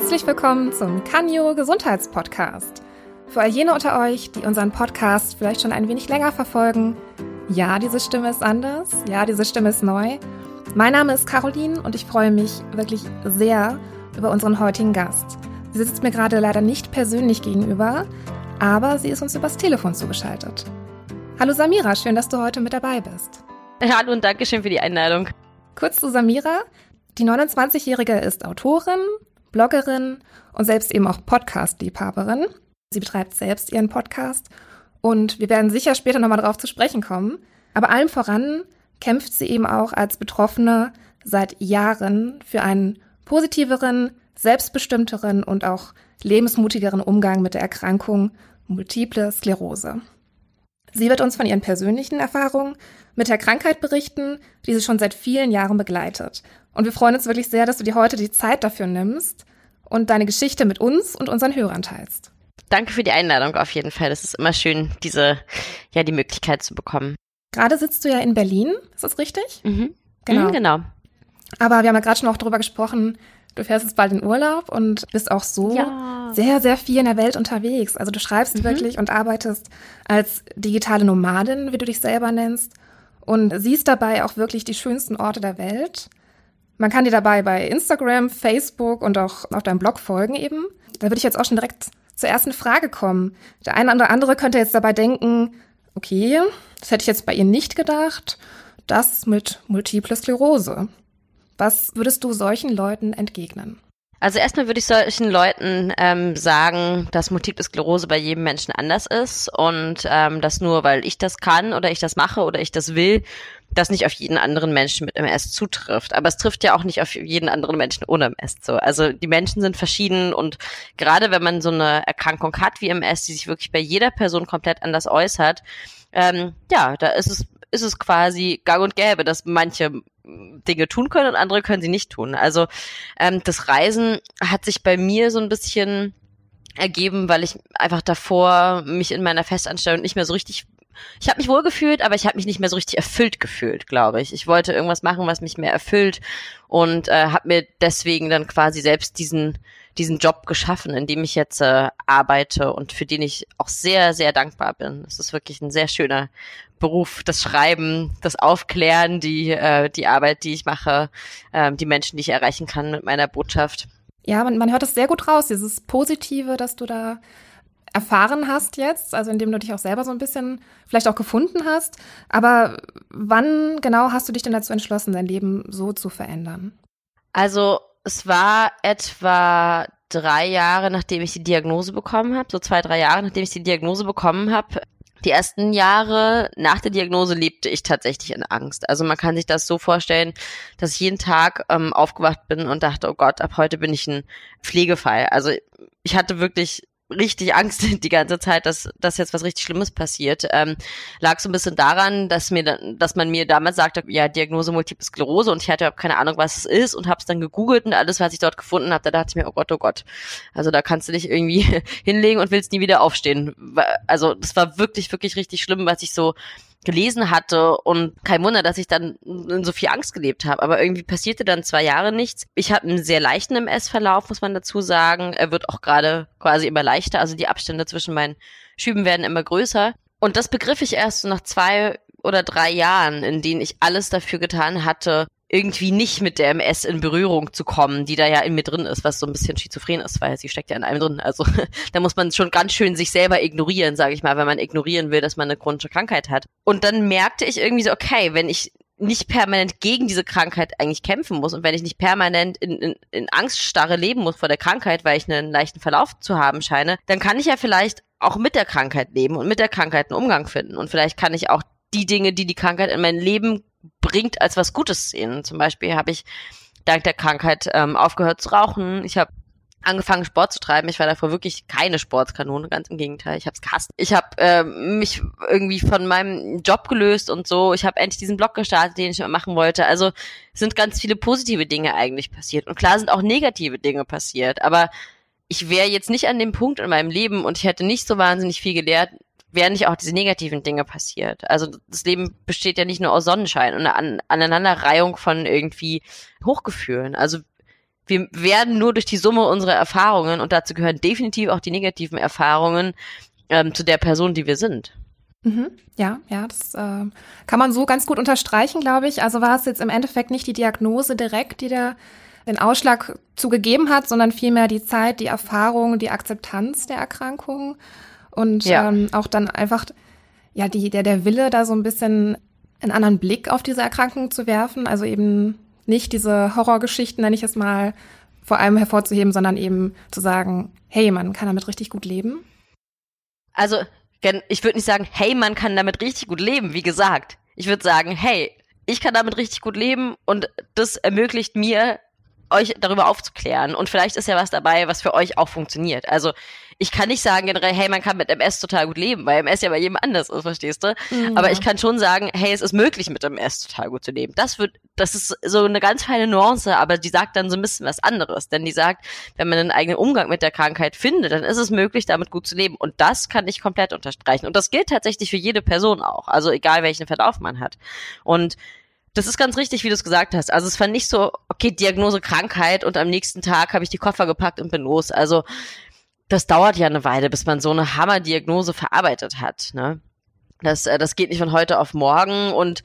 Herzlich willkommen zum Kanyo Gesundheitspodcast. Für all jene unter euch, die unseren Podcast vielleicht schon ein wenig länger verfolgen, ja, diese Stimme ist anders, ja, diese Stimme ist neu. Mein Name ist Caroline und ich freue mich wirklich sehr über unseren heutigen Gast. Sie sitzt mir gerade leider nicht persönlich gegenüber, aber sie ist uns übers Telefon zugeschaltet. Hallo Samira, schön, dass du heute mit dabei bist. Hallo und Dankeschön für die Einladung. Kurz zu Samira. Die 29-Jährige ist Autorin, Bloggerin und selbst eben auch Podcast-Liebhaberin. Sie betreibt selbst ihren Podcast und wir werden sicher später nochmal darauf zu sprechen kommen. Aber allem voran kämpft sie eben auch als Betroffene seit Jahren für einen positiveren, selbstbestimmteren und auch lebensmutigeren Umgang mit der Erkrankung Multiple Sklerose. Sie wird uns von ihren persönlichen Erfahrungen mit der Krankheit berichten, die sie schon seit vielen Jahren begleitet. Und wir freuen uns wirklich sehr, dass du dir heute die Zeit dafür nimmst und deine Geschichte mit uns und unseren Hörern teilst. Danke für die Einladung auf jeden Fall. Das ist immer schön, diese, ja, die Möglichkeit zu bekommen. Gerade sitzt du ja in Berlin, ist das richtig? Mhm. Genau. Mhm, genau. Aber wir haben ja gerade schon auch darüber gesprochen, du fährst jetzt bald in Urlaub und bist auch so ja. sehr, sehr viel in der Welt unterwegs. Also du schreibst mhm. wirklich und arbeitest als digitale Nomadin, wie du dich selber nennst, und siehst dabei auch wirklich die schönsten Orte der Welt. Man kann dir dabei bei Instagram, Facebook und auch auf deinem Blog folgen eben. Da würde ich jetzt auch schon direkt zur ersten Frage kommen. Der eine oder andere könnte jetzt dabei denken, okay, das hätte ich jetzt bei ihr nicht gedacht, das mit Multiple Sklerose. Was würdest du solchen Leuten entgegnen? Also erstmal würde ich solchen Leuten ähm, sagen, dass Multiple Sklerose bei jedem Menschen anders ist und ähm, dass nur weil ich das kann oder ich das mache oder ich das will, das nicht auf jeden anderen Menschen mit MS zutrifft. Aber es trifft ja auch nicht auf jeden anderen Menschen ohne MS so. Also die Menschen sind verschieden und gerade wenn man so eine Erkrankung hat wie MS, die sich wirklich bei jeder Person komplett anders äußert, ähm, ja, da ist es ist es quasi gang und gäbe, dass manche Dinge tun können und andere können sie nicht tun. Also ähm, das Reisen hat sich bei mir so ein bisschen ergeben, weil ich einfach davor mich in meiner Festanstellung nicht mehr so richtig ich habe mich wohl gefühlt, aber ich habe mich nicht mehr so richtig erfüllt gefühlt, glaube ich. Ich wollte irgendwas machen, was mich mehr erfüllt und äh, habe mir deswegen dann quasi selbst diesen diesen Job geschaffen, in dem ich jetzt äh, arbeite und für den ich auch sehr, sehr dankbar bin. Es ist wirklich ein sehr schöner Beruf, das Schreiben, das Aufklären, die, äh, die Arbeit, die ich mache, äh, die Menschen, die ich erreichen kann mit meiner Botschaft. Ja, man, man hört es sehr gut raus, dieses Positive, dass du da erfahren hast jetzt, also indem du dich auch selber so ein bisschen vielleicht auch gefunden hast. Aber wann genau hast du dich denn dazu entschlossen, dein Leben so zu verändern? Also es war etwa drei Jahre, nachdem ich die Diagnose bekommen habe, so zwei, drei Jahre, nachdem ich die Diagnose bekommen habe. Die ersten Jahre nach der Diagnose lebte ich tatsächlich in Angst. Also man kann sich das so vorstellen, dass ich jeden Tag ähm, aufgewacht bin und dachte, oh Gott, ab heute bin ich ein Pflegefall. Also ich hatte wirklich richtig Angst die ganze Zeit, dass, dass jetzt was richtig Schlimmes passiert. Ähm, lag so ein bisschen daran, dass mir, dass man mir damals sagte, ja, Diagnose Multiple Sklerose und ich hatte überhaupt keine Ahnung, was es ist und habe es dann gegoogelt und alles, was ich dort gefunden habe, da dachte ich mir, oh Gott, oh Gott. Also da kannst du dich irgendwie hinlegen und willst nie wieder aufstehen. Also das war wirklich, wirklich richtig schlimm, was ich so gelesen hatte und kein Wunder, dass ich dann in so viel Angst gelebt habe. Aber irgendwie passierte dann zwei Jahre nichts. Ich habe einen sehr leichten MS-Verlauf, muss man dazu sagen. Er wird auch gerade quasi immer leichter. Also die Abstände zwischen meinen Schüben werden immer größer. Und das begriff ich erst so nach zwei oder drei Jahren, in denen ich alles dafür getan hatte, irgendwie nicht mit der MS in Berührung zu kommen, die da ja in mir drin ist, was so ein bisschen schizophren ist, weil sie steckt ja in einem drin. Also da muss man schon ganz schön sich selber ignorieren, sage ich mal, wenn man ignorieren will, dass man eine chronische Krankheit hat. Und dann merkte ich irgendwie so, okay, wenn ich nicht permanent gegen diese Krankheit eigentlich kämpfen muss und wenn ich nicht permanent in, in, in Angststarre leben muss vor der Krankheit, weil ich einen leichten Verlauf zu haben scheine, dann kann ich ja vielleicht auch mit der Krankheit leben und mit der Krankheit einen Umgang finden. Und vielleicht kann ich auch die Dinge, die die Krankheit in mein Leben bringt, als was Gutes sehen. Zum Beispiel habe ich dank der Krankheit ähm, aufgehört zu rauchen. Ich habe angefangen Sport zu treiben. Ich war davor wirklich keine Sportskanone, ganz im Gegenteil. Ich habe es gehasst. Ich habe äh, mich irgendwie von meinem Job gelöst und so. Ich habe endlich diesen Blog gestartet, den ich machen wollte. Also sind ganz viele positive Dinge eigentlich passiert. Und klar sind auch negative Dinge passiert. Aber ich wäre jetzt nicht an dem Punkt in meinem Leben und ich hätte nicht so wahnsinnig viel gelehrt, wären nicht auch diese negativen Dinge passiert. Also das Leben besteht ja nicht nur aus Sonnenschein und einer An Aneinanderreihung von irgendwie Hochgefühlen. Also wir werden nur durch die Summe unserer Erfahrungen, und dazu gehören definitiv auch die negativen Erfahrungen, ähm, zu der Person, die wir sind. Mhm. Ja, ja, das äh, kann man so ganz gut unterstreichen, glaube ich. Also war es jetzt im Endeffekt nicht die Diagnose direkt, die der den Ausschlag zugegeben hat, sondern vielmehr die Zeit, die Erfahrung, die Akzeptanz der Erkrankung und ja. ähm, auch dann einfach ja die der der Wille, da so ein bisschen einen anderen Blick auf diese Erkrankung zu werfen. Also eben nicht diese Horrorgeschichten, nenne ich es mal, vor allem hervorzuheben, sondern eben zu sagen, hey, man kann damit richtig gut leben. Also, ich würde nicht sagen, hey, man kann damit richtig gut leben, wie gesagt. Ich würde sagen, hey, ich kann damit richtig gut leben und das ermöglicht mir, euch darüber aufzuklären. Und vielleicht ist ja was dabei, was für euch auch funktioniert. Also ich kann nicht sagen generell, hey, man kann mit MS total gut leben, weil MS ja bei jedem anders ist, verstehst du? Mhm. Aber ich kann schon sagen, hey, es ist möglich, mit MS total gut zu leben. Das wird, das ist so eine ganz feine Nuance, aber die sagt dann so ein bisschen was anderes. Denn die sagt, wenn man einen eigenen Umgang mit der Krankheit findet, dann ist es möglich, damit gut zu leben. Und das kann ich komplett unterstreichen. Und das gilt tatsächlich für jede Person auch. Also egal, welchen Verlauf man hat. Und das ist ganz richtig, wie du es gesagt hast. Also es war nicht so, okay, Diagnose Krankheit und am nächsten Tag habe ich die Koffer gepackt und bin los. Also das dauert ja eine Weile, bis man so eine Hammerdiagnose verarbeitet hat. Ne? Das, äh, das geht nicht von heute auf morgen und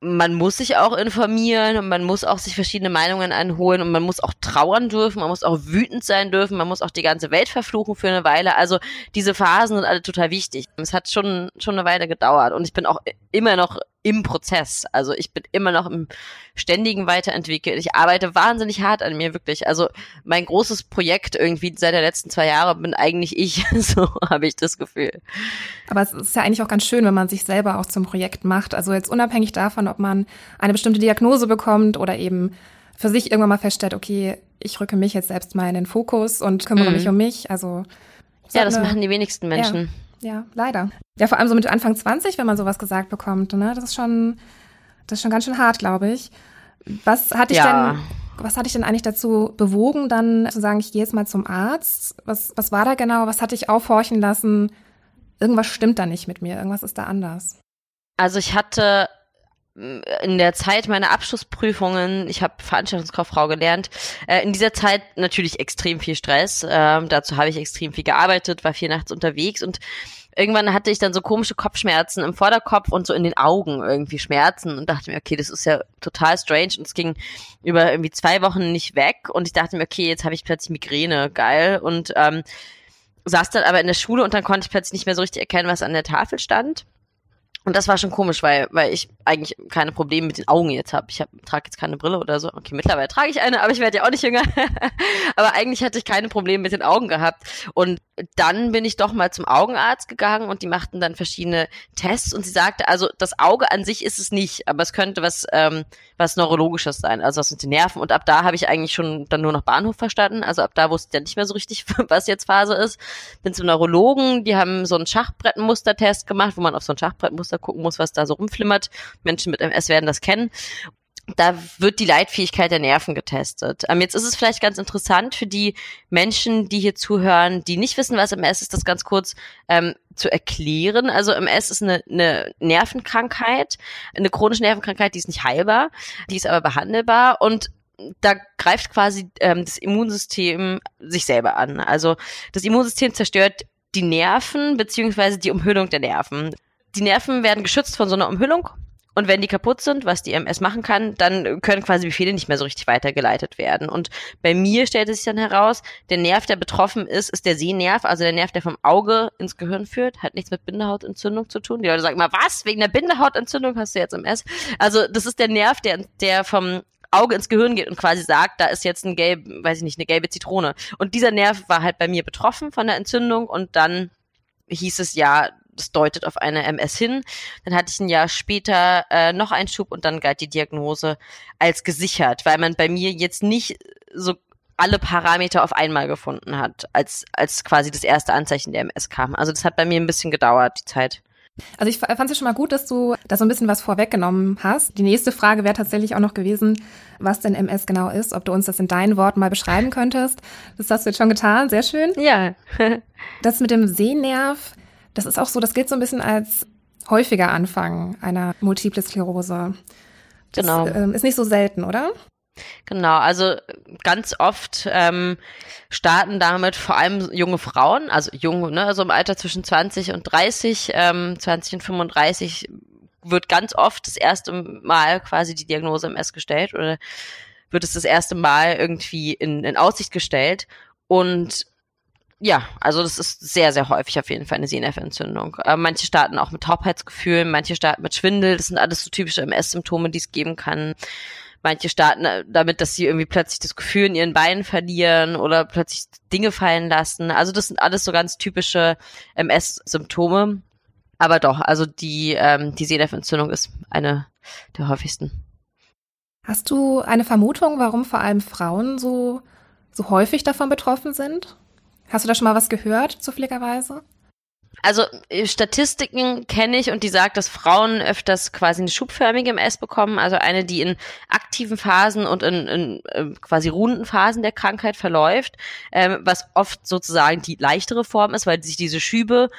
man muss sich auch informieren und man muss auch sich verschiedene Meinungen einholen und man muss auch trauern dürfen, man muss auch wütend sein dürfen, man muss auch die ganze Welt verfluchen für eine Weile. Also diese Phasen sind alle total wichtig. Es hat schon, schon eine Weile gedauert und ich bin auch immer noch im Prozess. Also ich bin immer noch im ständigen Weiterentwickeln. Ich arbeite wahnsinnig hart an mir, wirklich. Also mein großes Projekt irgendwie seit der letzten zwei Jahre bin eigentlich ich. so habe ich das Gefühl. Aber es ist ja eigentlich auch ganz schön, wenn man sich selber auch zum Projekt macht. Also jetzt unabhängig davon, ob man eine bestimmte Diagnose bekommt oder eben für sich irgendwann mal feststellt, okay, ich rücke mich jetzt selbst mal in den Fokus und kümmere mhm. mich um mich. Also ja, das machen die wenigsten Menschen. Ja. Ja, leider. Ja, vor allem so mit Anfang 20, wenn man sowas gesagt bekommt, ne? Das ist schon, das ist schon ganz schön hart, glaube ich. Was hat dich ja. denn, was hat dich denn eigentlich dazu bewogen, dann zu sagen, ich gehe jetzt mal zum Arzt? Was, was war da genau? Was hat dich aufhorchen lassen? Irgendwas stimmt da nicht mit mir, irgendwas ist da anders. Also ich hatte in der Zeit meiner Abschlussprüfungen, ich habe Veranstaltungskauffrau gelernt, äh, in dieser Zeit natürlich extrem viel Stress. Ähm, dazu habe ich extrem viel gearbeitet, war viel nachts unterwegs und irgendwann hatte ich dann so komische Kopfschmerzen im Vorderkopf und so in den Augen irgendwie Schmerzen und dachte mir, okay, das ist ja total strange und es ging über irgendwie zwei Wochen nicht weg und ich dachte mir, okay, jetzt habe ich plötzlich Migräne, geil und ähm, saß dann aber in der Schule und dann konnte ich plötzlich nicht mehr so richtig erkennen, was an der Tafel stand und das war schon komisch, weil, weil ich eigentlich keine Probleme mit den Augen jetzt habe. Ich hab, trage jetzt keine Brille oder so. Okay, mittlerweile trage ich eine, aber ich werde ja auch nicht jünger. aber eigentlich hatte ich keine Probleme mit den Augen gehabt. Und dann bin ich doch mal zum Augenarzt gegangen und die machten dann verschiedene Tests und sie sagte, also das Auge an sich ist es nicht, aber es könnte was, ähm, was Neurologisches sein, also was mit den Nerven. Und ab da habe ich eigentlich schon dann nur noch Bahnhof verstanden. Also ab da wusste ich dann nicht mehr so richtig, was jetzt Phase ist. Bin zum Neurologen, die haben so einen Schachbrettmustertest gemacht, wo man auf so ein Schachbrettmuster gucken muss, was da so rumflimmert. Menschen mit MS werden das kennen da wird die Leitfähigkeit der Nerven getestet. Ähm, jetzt ist es vielleicht ganz interessant für die Menschen, die hier zuhören, die nicht wissen, was MS ist, das ganz kurz ähm, zu erklären. Also MS ist eine, eine Nervenkrankheit, eine chronische Nervenkrankheit, die ist nicht heilbar, die ist aber behandelbar und da greift quasi ähm, das Immunsystem sich selber an. Also das Immunsystem zerstört die Nerven beziehungsweise die Umhüllung der Nerven. Die Nerven werden geschützt von so einer Umhüllung und wenn die kaputt sind, was die MS machen kann, dann können quasi Befehle nicht mehr so richtig weitergeleitet werden. Und bei mir stellt es sich dann heraus, der Nerv, der betroffen ist, ist der Sehnerv, also der Nerv, der vom Auge ins Gehirn führt, hat nichts mit Bindehautentzündung zu tun. Die Leute sagen immer, was? Wegen der Bindehautentzündung hast du jetzt MS? Also das ist der Nerv, der, der vom Auge ins Gehirn geht und quasi sagt, da ist jetzt ein gelb, weiß ich nicht, eine gelbe Zitrone. Und dieser Nerv war halt bei mir betroffen von der Entzündung und dann hieß es ja, das deutet auf eine MS hin. Dann hatte ich ein Jahr später äh, noch einen Schub und dann galt die Diagnose als gesichert, weil man bei mir jetzt nicht so alle Parameter auf einmal gefunden hat, als, als quasi das erste Anzeichen der MS kam. Also das hat bei mir ein bisschen gedauert, die Zeit. Also ich fand es schon mal gut, dass du da so ein bisschen was vorweggenommen hast. Die nächste Frage wäre tatsächlich auch noch gewesen, was denn MS genau ist, ob du uns das in deinen Worten mal beschreiben könntest. Das hast du jetzt schon getan, sehr schön. Ja. das mit dem Sehnerv, das ist auch so, das gilt so ein bisschen als häufiger Anfang einer Multiple Sklerose. Das, genau. Ähm, ist nicht so selten, oder? Genau, also ganz oft ähm, starten damit vor allem junge Frauen, also junge, ne, also im Alter zwischen 20 und 30, ähm, 20 und 35 wird ganz oft das erste Mal quasi die Diagnose MS gestellt oder wird es das erste Mal irgendwie in, in Aussicht gestellt. Und ja, also das ist sehr, sehr häufig auf jeden Fall eine Sehnerventzündung. Äh, manche starten auch mit Taubheitsgefühlen, manche starten mit Schwindel. Das sind alles so typische MS-Symptome, die es geben kann. Manche starten äh, damit, dass sie irgendwie plötzlich das Gefühl in ihren Beinen verlieren oder plötzlich Dinge fallen lassen. Also das sind alles so ganz typische MS-Symptome. Aber doch, also die, ähm, die Sehnerventzündung ist eine der häufigsten. Hast du eine Vermutung, warum vor allem Frauen so, so häufig davon betroffen sind? Hast du da schon mal was gehört, zufälligerweise? Also äh, Statistiken kenne ich und die sagt, dass Frauen öfters quasi eine schubförmige MS bekommen, also eine, die in aktiven Phasen und in, in, in äh, quasi runden Phasen der Krankheit verläuft, ähm, was oft sozusagen die leichtere Form ist, weil sich diese Schübe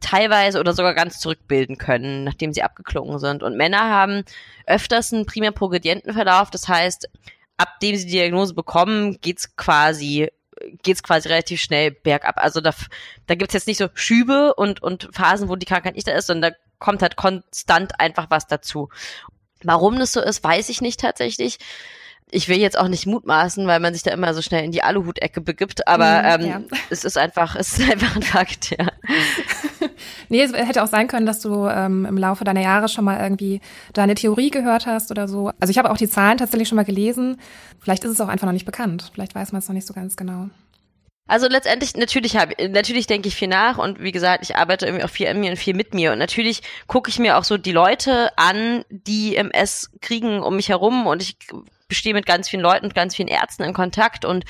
teilweise oder sogar ganz zurückbilden können, nachdem sie abgeklungen sind. Und Männer haben öfters einen primär progredienten Verlauf, das heißt, ab dem sie die Diagnose bekommen, geht's quasi geht's quasi relativ schnell bergab. Also da, da gibt's jetzt nicht so Schübe und, und Phasen, wo die Krankheit nicht da ist, sondern da kommt halt konstant einfach was dazu. Warum das so ist, weiß ich nicht tatsächlich. Ich will jetzt auch nicht mutmaßen, weil man sich da immer so schnell in die Aluhut-Ecke begibt, aber mm, ähm, ja. es ist einfach, es ist einfach ein Fakt, ja. nee, es hätte auch sein können, dass du ähm, im Laufe deiner Jahre schon mal irgendwie deine Theorie gehört hast oder so. Also ich habe auch die Zahlen tatsächlich schon mal gelesen. Vielleicht ist es auch einfach noch nicht bekannt. Vielleicht weiß man es noch nicht so ganz genau. Also letztendlich, natürlich habe, natürlich denke ich viel nach und wie gesagt, ich arbeite irgendwie auch viel an mir und viel mit mir und natürlich gucke ich mir auch so die Leute an, die MS kriegen um mich herum und ich bestehe mit ganz vielen Leuten und ganz vielen Ärzten in Kontakt und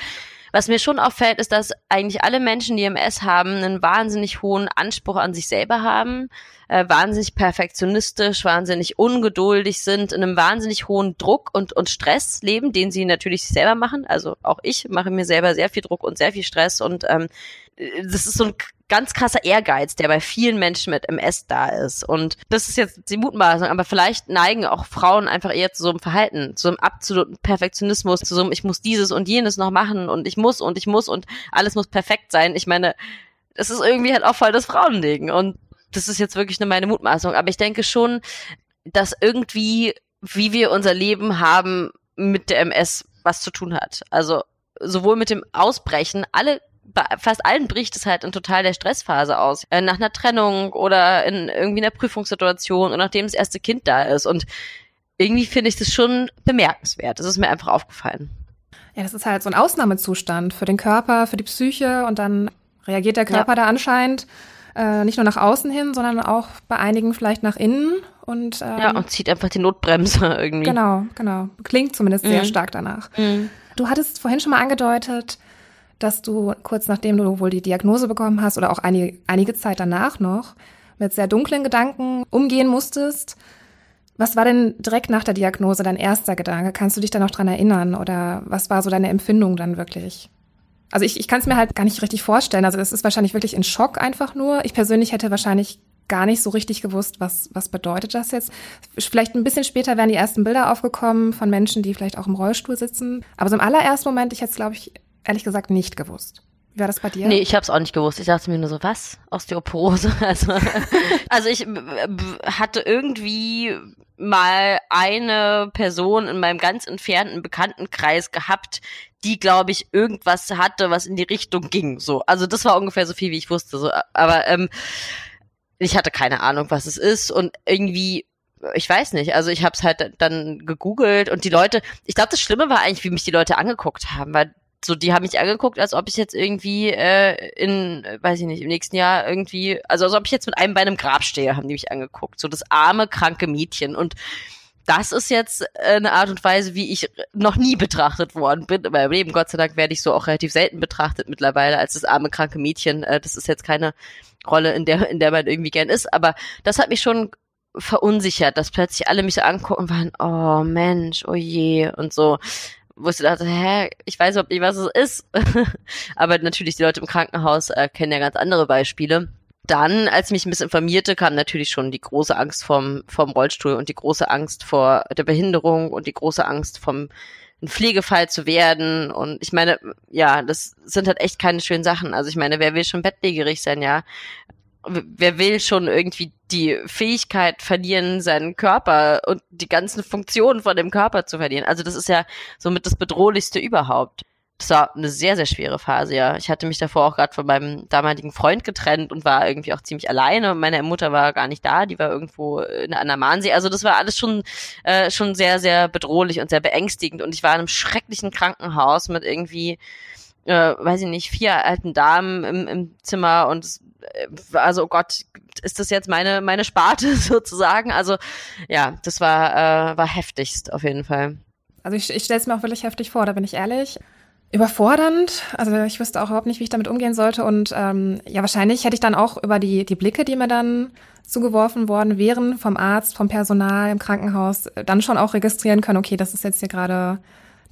was mir schon auffällt, ist, dass eigentlich alle Menschen, die MS haben, einen wahnsinnig hohen Anspruch an sich selber haben, äh, wahnsinnig perfektionistisch, wahnsinnig ungeduldig sind, in einem wahnsinnig hohen Druck und, und Stress leben, den sie natürlich selber machen. Also auch ich mache mir selber sehr viel Druck und sehr viel Stress und ähm, das ist so ein ganz krasser Ehrgeiz, der bei vielen Menschen mit MS da ist. Und das ist jetzt die Mutmaßung, aber vielleicht neigen auch Frauen einfach eher zu so einem Verhalten, zu so einem absoluten Perfektionismus, zu so einem, ich muss dieses und jenes noch machen und ich muss und ich muss und alles muss perfekt sein. Ich meine, das ist irgendwie halt auch voll das Frauending. Und das ist jetzt wirklich nur meine Mutmaßung. Aber ich denke schon, dass irgendwie, wie wir unser Leben haben, mit der MS was zu tun hat. Also sowohl mit dem Ausbrechen, alle bei fast allen bricht es halt in total der Stressphase aus. Äh, nach einer Trennung oder in irgendwie einer Prüfungssituation und nachdem das erste Kind da ist. Und irgendwie finde ich das schon bemerkenswert. Das ist mir einfach aufgefallen. Ja, das ist halt so ein Ausnahmezustand für den Körper, für die Psyche und dann reagiert der Körper ja. da anscheinend äh, nicht nur nach außen hin, sondern auch bei einigen vielleicht nach innen und ähm, ja und zieht einfach die Notbremse irgendwie. Genau, genau. Klingt zumindest mhm. sehr stark danach. Mhm. Du hattest vorhin schon mal angedeutet, dass du kurz nachdem du wohl die Diagnose bekommen hast oder auch einige, einige Zeit danach noch mit sehr dunklen Gedanken umgehen musstest. Was war denn direkt nach der Diagnose dein erster Gedanke? Kannst du dich da noch dran erinnern oder was war so deine Empfindung dann wirklich? Also ich, ich kann es mir halt gar nicht richtig vorstellen. Also es ist wahrscheinlich wirklich in Schock einfach nur. Ich persönlich hätte wahrscheinlich gar nicht so richtig gewusst, was, was bedeutet das jetzt. Vielleicht ein bisschen später wären die ersten Bilder aufgekommen von Menschen, die vielleicht auch im Rollstuhl sitzen. Aber so im allerersten Moment, ich hätte es, glaube ich, ehrlich gesagt nicht gewusst. Wie war das bei dir? Nee, ich habe es auch nicht gewusst. Ich dachte mir nur so, was? Osteoporose? Also, also ich hatte irgendwie mal eine Person in meinem ganz entfernten Bekanntenkreis gehabt, die, glaube ich, irgendwas hatte, was in die Richtung ging. So, also das war ungefähr so viel, wie ich wusste. So, aber ähm, ich hatte keine Ahnung, was es ist und irgendwie ich weiß nicht, also ich habe es halt dann gegoogelt und die Leute, ich glaube, das Schlimme war eigentlich, wie mich die Leute angeguckt haben, weil so, die haben mich angeguckt, als ob ich jetzt irgendwie äh, in, weiß ich nicht, im nächsten Jahr irgendwie, also als ob ich jetzt mit einem Bein im Grab stehe, haben die mich angeguckt. So das arme, kranke Mädchen. Und das ist jetzt eine Art und Weise, wie ich noch nie betrachtet worden bin in meinem Leben. Gott sei Dank werde ich so auch relativ selten betrachtet mittlerweile als das arme, kranke Mädchen. Äh, das ist jetzt keine Rolle, in der, in der man irgendwie gern ist. Aber das hat mich schon verunsichert, dass plötzlich alle mich so angucken waren, oh Mensch, oh je und so wo ich dachte, hä, ich weiß überhaupt nicht, was es ist. Aber natürlich, die Leute im Krankenhaus äh, kennen ja ganz andere Beispiele. Dann, als ich mich ein bisschen informierte, kam natürlich schon die große Angst vom, vom Rollstuhl und die große Angst vor der Behinderung und die große Angst vom ein Pflegefall zu werden. Und ich meine, ja, das sind halt echt keine schönen Sachen. Also ich meine, wer will schon bettlägerig sein, ja? Wer will schon irgendwie die Fähigkeit verlieren, seinen Körper und die ganzen Funktionen von dem Körper zu verlieren? Also das ist ja somit das Bedrohlichste überhaupt das war eine sehr, sehr schwere Phase, ja. Ich hatte mich davor auch gerade von meinem damaligen Freund getrennt und war irgendwie auch ziemlich alleine. Meine Mutter war gar nicht da, die war irgendwo in einer Mahnsee. Also das war alles schon, äh, schon sehr, sehr bedrohlich und sehr beängstigend. Und ich war in einem schrecklichen Krankenhaus mit irgendwie, äh, weiß ich nicht, vier alten Damen im, im Zimmer und äh, also oh Gott, ist das jetzt meine, meine Sparte sozusagen? Also ja, das war, äh, war heftigst auf jeden Fall. Also ich, ich stelle es mir auch wirklich heftig vor, da bin ich ehrlich überfordernd. Also ich wüsste auch überhaupt nicht, wie ich damit umgehen sollte. Und ähm, ja, wahrscheinlich hätte ich dann auch über die, die Blicke, die mir dann zugeworfen worden wären vom Arzt, vom Personal im Krankenhaus, dann schon auch registrieren können, okay, das ist jetzt hier gerade,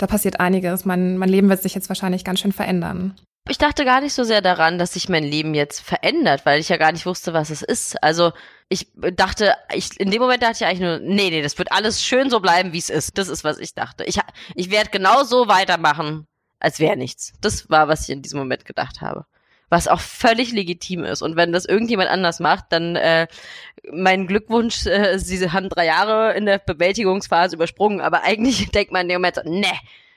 da passiert einiges. Mein, mein Leben wird sich jetzt wahrscheinlich ganz schön verändern. Ich dachte gar nicht so sehr daran, dass sich mein Leben jetzt verändert, weil ich ja gar nicht wusste, was es ist. Also ich dachte, ich, in dem Moment dachte ich eigentlich nur, nee, nee, das wird alles schön so bleiben, wie es ist. Das ist, was ich dachte. Ich, ich werde genau so weitermachen, als wäre nichts. Das war, was ich in diesem Moment gedacht habe. Was auch völlig legitim ist. Und wenn das irgendjemand anders macht, dann äh, mein Glückwunsch, äh, sie haben drei Jahre in der Bewältigungsphase übersprungen, aber eigentlich denkt man in dem Moment so, nee,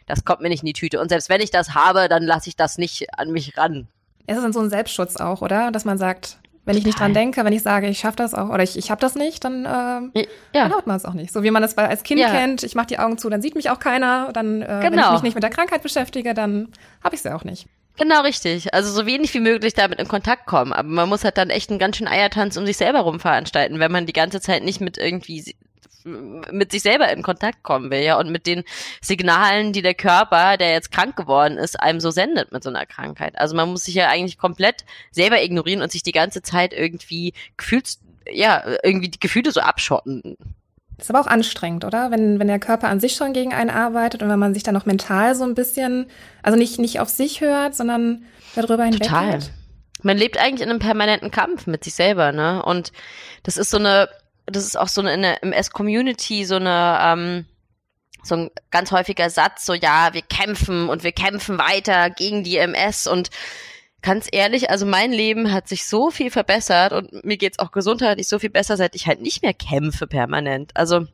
das kommt mir nicht in die Tüte. Und selbst wenn ich das habe, dann lasse ich das nicht an mich ran. Es ist dann so ein Selbstschutz auch, oder? Dass man sagt, wenn ich nicht dran denke, wenn ich sage, ich schaffe das auch oder ich, ich habe das nicht, dann, äh, ja. dann haut man es auch nicht. So wie man das als Kind ja. kennt, ich mache die Augen zu, dann sieht mich auch keiner. Dann, äh, genau. wenn ich genau. mich nicht mit der Krankheit beschäftige, dann habe ich sie auch nicht. Genau richtig. Also so wenig wie möglich damit in Kontakt kommen. Aber man muss halt dann echt einen ganz schönen Eiertanz um sich selber rum veranstalten, wenn man die ganze Zeit nicht mit irgendwie mit sich selber in Kontakt kommen will, ja, und mit den Signalen, die der Körper, der jetzt krank geworden ist, einem so sendet mit so einer Krankheit. Also man muss sich ja eigentlich komplett selber ignorieren und sich die ganze Zeit irgendwie gefühlt, ja, irgendwie die Gefühle so abschotten. Das ist aber auch anstrengend, oder? Wenn, wenn der Körper an sich schon gegen einen arbeitet und wenn man sich dann noch mental so ein bisschen, also nicht, nicht auf sich hört, sondern darüber hinweg. Total. Man lebt eigentlich in einem permanenten Kampf mit sich selber, ne? Und das ist so eine, das ist auch so eine in der MS-Community so eine, ähm, so ein ganz häufiger Satz, so ja, wir kämpfen und wir kämpfen weiter gegen die MS und ganz ehrlich, also mein Leben hat sich so viel verbessert und mir geht's auch gesundheitlich so viel besser, seit ich halt nicht mehr kämpfe permanent. Also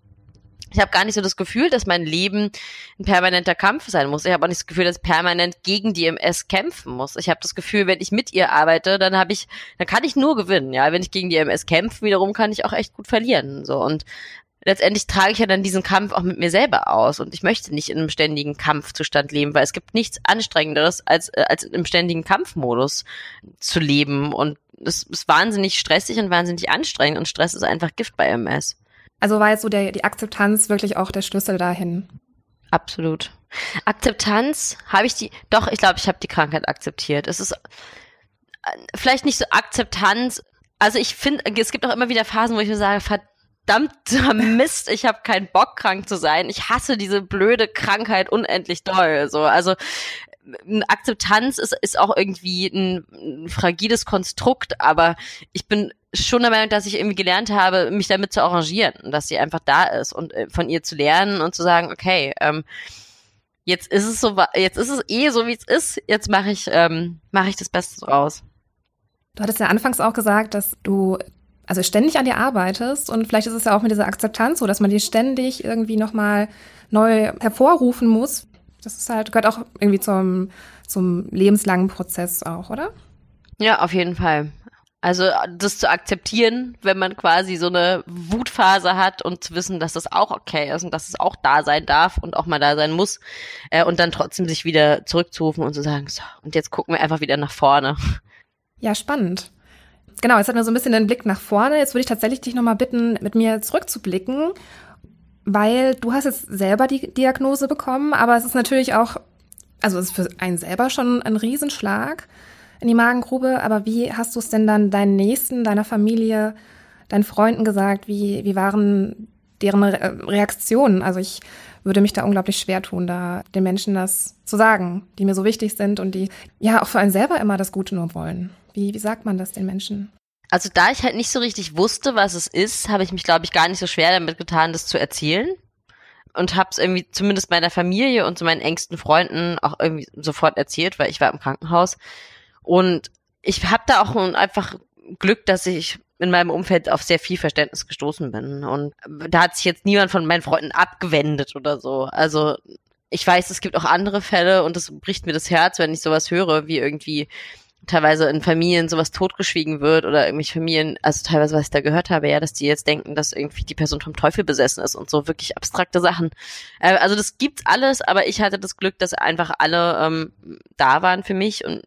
ich habe gar nicht so das Gefühl, dass mein Leben ein permanenter Kampf sein muss. Ich habe auch nicht das Gefühl, dass ich permanent gegen die MS kämpfen muss. Ich habe das Gefühl, wenn ich mit ihr arbeite, dann habe ich, dann kann ich nur gewinnen. Ja, wenn ich gegen die MS kämpfe, wiederum kann ich auch echt gut verlieren. So und letztendlich trage ich ja dann diesen Kampf auch mit mir selber aus und ich möchte nicht in einem ständigen Kampfzustand leben, weil es gibt nichts anstrengenderes als äh, als im ständigen Kampfmodus zu leben und das ist wahnsinnig stressig und wahnsinnig anstrengend und Stress ist einfach Gift bei MS. Also war jetzt so der, die Akzeptanz wirklich auch der Schlüssel dahin. Absolut. Akzeptanz habe ich die, doch, ich glaube, ich habe die Krankheit akzeptiert. Es ist äh, vielleicht nicht so Akzeptanz. Also ich finde, es gibt auch immer wieder Phasen, wo ich mir sage, verdammter Mist, ich habe keinen Bock, krank zu sein. Ich hasse diese blöde Krankheit unendlich doll. So, also Akzeptanz ist, ist auch irgendwie ein, ein fragiles Konstrukt, aber ich bin schon der Meinung, dass ich irgendwie gelernt habe, mich damit zu arrangieren, dass sie einfach da ist und äh, von ihr zu lernen und zu sagen, okay, ähm, jetzt ist es so, jetzt ist es eh so, wie es ist, jetzt mache ich, ähm, mache ich das Beste draus. Du hattest ja anfangs auch gesagt, dass du also ständig an dir arbeitest und vielleicht ist es ja auch mit dieser Akzeptanz so, dass man die ständig irgendwie nochmal neu hervorrufen muss. Das ist halt, gehört auch irgendwie zum, zum lebenslangen Prozess auch, oder? Ja, auf jeden Fall. Also das zu akzeptieren, wenn man quasi so eine Wutphase hat und zu wissen, dass das auch okay ist und dass es auch da sein darf und auch mal da sein muss äh, und dann trotzdem sich wieder zurückzurufen und zu sagen, so, und jetzt gucken wir einfach wieder nach vorne. Ja, spannend. Genau, jetzt hatten wir so ein bisschen den Blick nach vorne. Jetzt würde ich tatsächlich dich nochmal bitten, mit mir zurückzublicken, weil du hast jetzt selber die Diagnose bekommen, aber es ist natürlich auch, also es ist für einen selber schon ein Riesenschlag in die Magengrube. Aber wie hast du es denn dann deinen Nächsten, deiner Familie, deinen Freunden gesagt? Wie, wie waren deren Reaktionen? Also ich würde mich da unglaublich schwer tun, da den Menschen das zu sagen, die mir so wichtig sind und die ja auch für einen selber immer das Gute nur wollen. Wie, wie sagt man das den Menschen? Also da ich halt nicht so richtig wusste, was es ist, habe ich mich, glaube ich, gar nicht so schwer damit getan, das zu erzählen und habe es irgendwie zumindest meiner Familie und zu meinen engsten Freunden auch irgendwie sofort erzählt, weil ich war im Krankenhaus. Und ich habe da auch einfach Glück, dass ich in meinem Umfeld auf sehr viel Verständnis gestoßen bin. Und da hat sich jetzt niemand von meinen Freunden abgewendet oder so. Also ich weiß, es gibt auch andere Fälle und es bricht mir das Herz, wenn ich sowas höre, wie irgendwie teilweise in Familien sowas totgeschwiegen wird oder irgendwelche Familien, also teilweise, was ich da gehört habe, ja, dass die jetzt denken, dass irgendwie die Person vom Teufel besessen ist und so wirklich abstrakte Sachen. Äh, also das gibt's alles, aber ich hatte das Glück, dass einfach alle ähm, da waren für mich und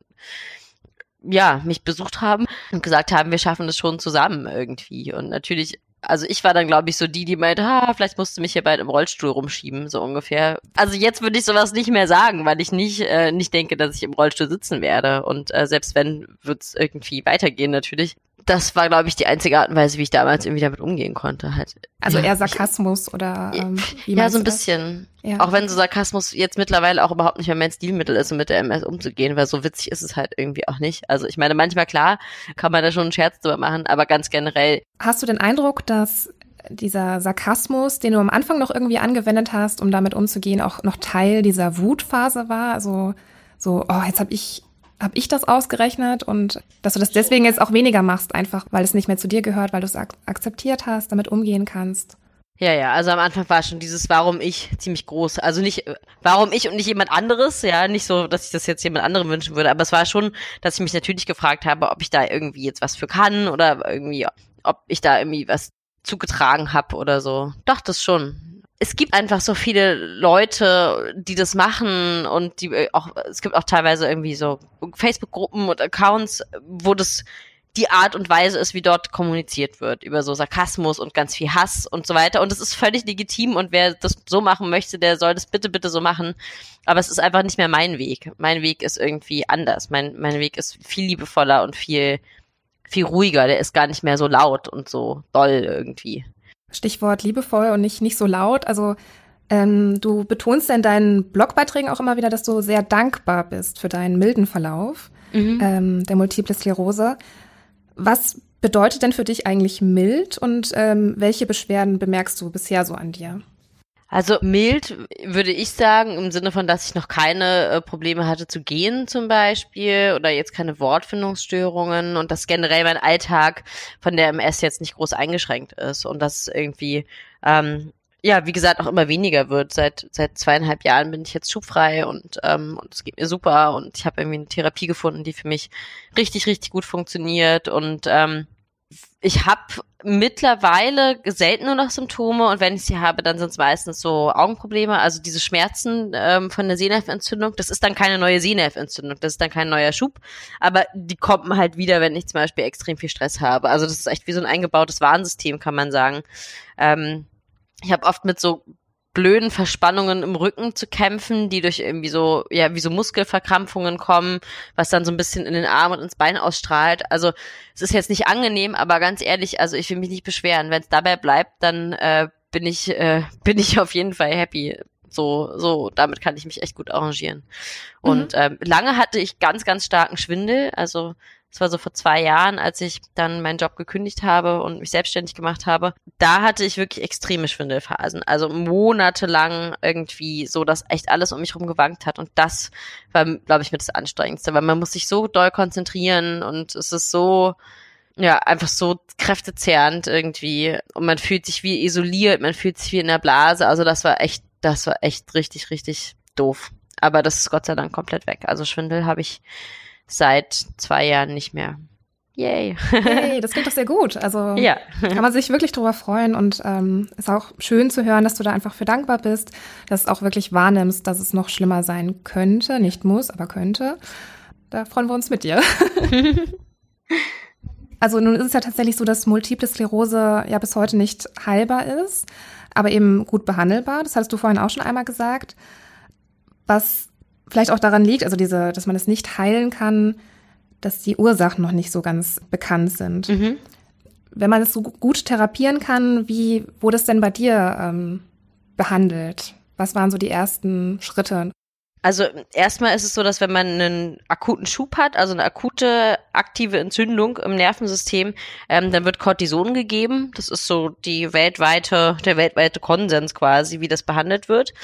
ja, mich besucht haben und gesagt haben, wir schaffen das schon zusammen irgendwie. Und natürlich also ich war dann, glaube ich, so die, die meinte, ah, vielleicht musst du mich hier bald im Rollstuhl rumschieben, so ungefähr. Also jetzt würde ich sowas nicht mehr sagen, weil ich nicht, äh, nicht denke, dass ich im Rollstuhl sitzen werde. Und äh, selbst wenn, wird es irgendwie weitergehen natürlich das war, glaube ich, die einzige Art und Weise, wie ich damals irgendwie damit umgehen konnte. Halt. Also eher Sarkasmus oder ähm, Ja, so ein bisschen. Ja. Auch wenn so Sarkasmus jetzt mittlerweile auch überhaupt nicht mehr mein Stilmittel ist, um mit der MS umzugehen, weil so witzig ist es halt irgendwie auch nicht. Also ich meine, manchmal klar, kann man da schon einen Scherz drüber machen, aber ganz generell. Hast du den Eindruck, dass dieser Sarkasmus, den du am Anfang noch irgendwie angewendet hast, um damit umzugehen, auch noch Teil dieser Wutphase war? Also so, oh, jetzt habe ich habe ich das ausgerechnet und dass du das deswegen jetzt auch weniger machst, einfach weil es nicht mehr zu dir gehört, weil du es ak akzeptiert hast, damit umgehen kannst. Ja, ja, also am Anfang war schon dieses Warum ich ziemlich groß. Also nicht, warum ich und nicht jemand anderes, ja, nicht so, dass ich das jetzt jemand anderem wünschen würde, aber es war schon, dass ich mich natürlich gefragt habe, ob ich da irgendwie jetzt was für kann oder irgendwie, ob ich da irgendwie was zugetragen habe oder so. Doch, das schon es gibt einfach so viele Leute, die das machen und die äh, auch, es gibt auch teilweise irgendwie so Facebook-Gruppen und Accounts, wo das die Art und Weise ist, wie dort kommuniziert wird, über so Sarkasmus und ganz viel Hass und so weiter. Und das ist völlig legitim und wer das so machen möchte, der soll das bitte, bitte so machen. Aber es ist einfach nicht mehr mein Weg. Mein Weg ist irgendwie anders. Mein, mein Weg ist viel liebevoller und viel, viel ruhiger. Der ist gar nicht mehr so laut und so doll irgendwie. Stichwort liebevoll und nicht, nicht so laut. Also ähm, du betonst in deinen Blogbeiträgen auch immer wieder, dass du sehr dankbar bist für deinen milden Verlauf mhm. ähm, der Multiple Sklerose. Was bedeutet denn für dich eigentlich mild und ähm, welche Beschwerden bemerkst du bisher so an dir? Also mild würde ich sagen, im Sinne von, dass ich noch keine äh, Probleme hatte zu gehen zum Beispiel oder jetzt keine Wortfindungsstörungen und dass generell mein Alltag von der MS jetzt nicht groß eingeschränkt ist und dass irgendwie, ähm, ja, wie gesagt, auch immer weniger wird. Seit, seit zweieinhalb Jahren bin ich jetzt schubfrei und ähm, und es geht mir super und ich habe irgendwie eine Therapie gefunden, die für mich richtig, richtig gut funktioniert und ähm, ich habe mittlerweile selten nur noch Symptome und wenn ich sie habe, dann sind es meistens so Augenprobleme, also diese Schmerzen ähm, von der Sehnervenentzündung. Das ist dann keine neue Sehnervenentzündung, das ist dann kein neuer Schub, aber die kommen halt wieder, wenn ich zum Beispiel extrem viel Stress habe. Also das ist echt wie so ein eingebautes Warnsystem, kann man sagen. Ähm, ich habe oft mit so blöden Verspannungen im Rücken zu kämpfen, die durch irgendwie so, ja, wie so Muskelverkrampfungen kommen, was dann so ein bisschen in den Arm und ins Bein ausstrahlt. Also es ist jetzt nicht angenehm, aber ganz ehrlich, also ich will mich nicht beschweren. Wenn es dabei bleibt, dann äh, bin ich, äh, bin ich auf jeden Fall happy. So, so, damit kann ich mich echt gut arrangieren. Und mhm. ähm, lange hatte ich ganz, ganz starken Schwindel. Also das war so vor zwei Jahren, als ich dann meinen Job gekündigt habe und mich selbstständig gemacht habe. Da hatte ich wirklich extreme Schwindelphasen. Also monatelang irgendwie so, dass echt alles um mich herum gewankt hat. Und das war, glaube ich, mit das Anstrengendste, weil man muss sich so doll konzentrieren und es ist so, ja, einfach so kräftezehrend irgendwie. Und man fühlt sich wie isoliert, man fühlt sich wie in der Blase. Also das war echt, das war echt richtig, richtig doof. Aber das ist Gott sei Dank komplett weg. Also Schwindel habe ich seit zwei Jahren nicht mehr. Yay. Yay, das klingt doch sehr gut. Also ja. kann man sich wirklich drüber freuen und ähm, ist auch schön zu hören, dass du da einfach für dankbar bist, dass du auch wirklich wahrnimmst, dass es noch schlimmer sein könnte, nicht muss, aber könnte. Da freuen wir uns mit dir. also nun ist es ja tatsächlich so, dass Multiple Sklerose ja bis heute nicht heilbar ist, aber eben gut behandelbar. Das hattest du vorhin auch schon einmal gesagt. Was vielleicht auch daran liegt, also diese, dass man es nicht heilen kann, dass die Ursachen noch nicht so ganz bekannt sind. Mhm. Wenn man es so gut therapieren kann, wie wurde es denn bei dir ähm, behandelt? Was waren so die ersten Schritte? Also erstmal ist es so, dass wenn man einen akuten Schub hat, also eine akute aktive Entzündung im Nervensystem, ähm, dann wird Cortison gegeben. Das ist so die weltweite, der weltweite Konsens quasi, wie das behandelt wird.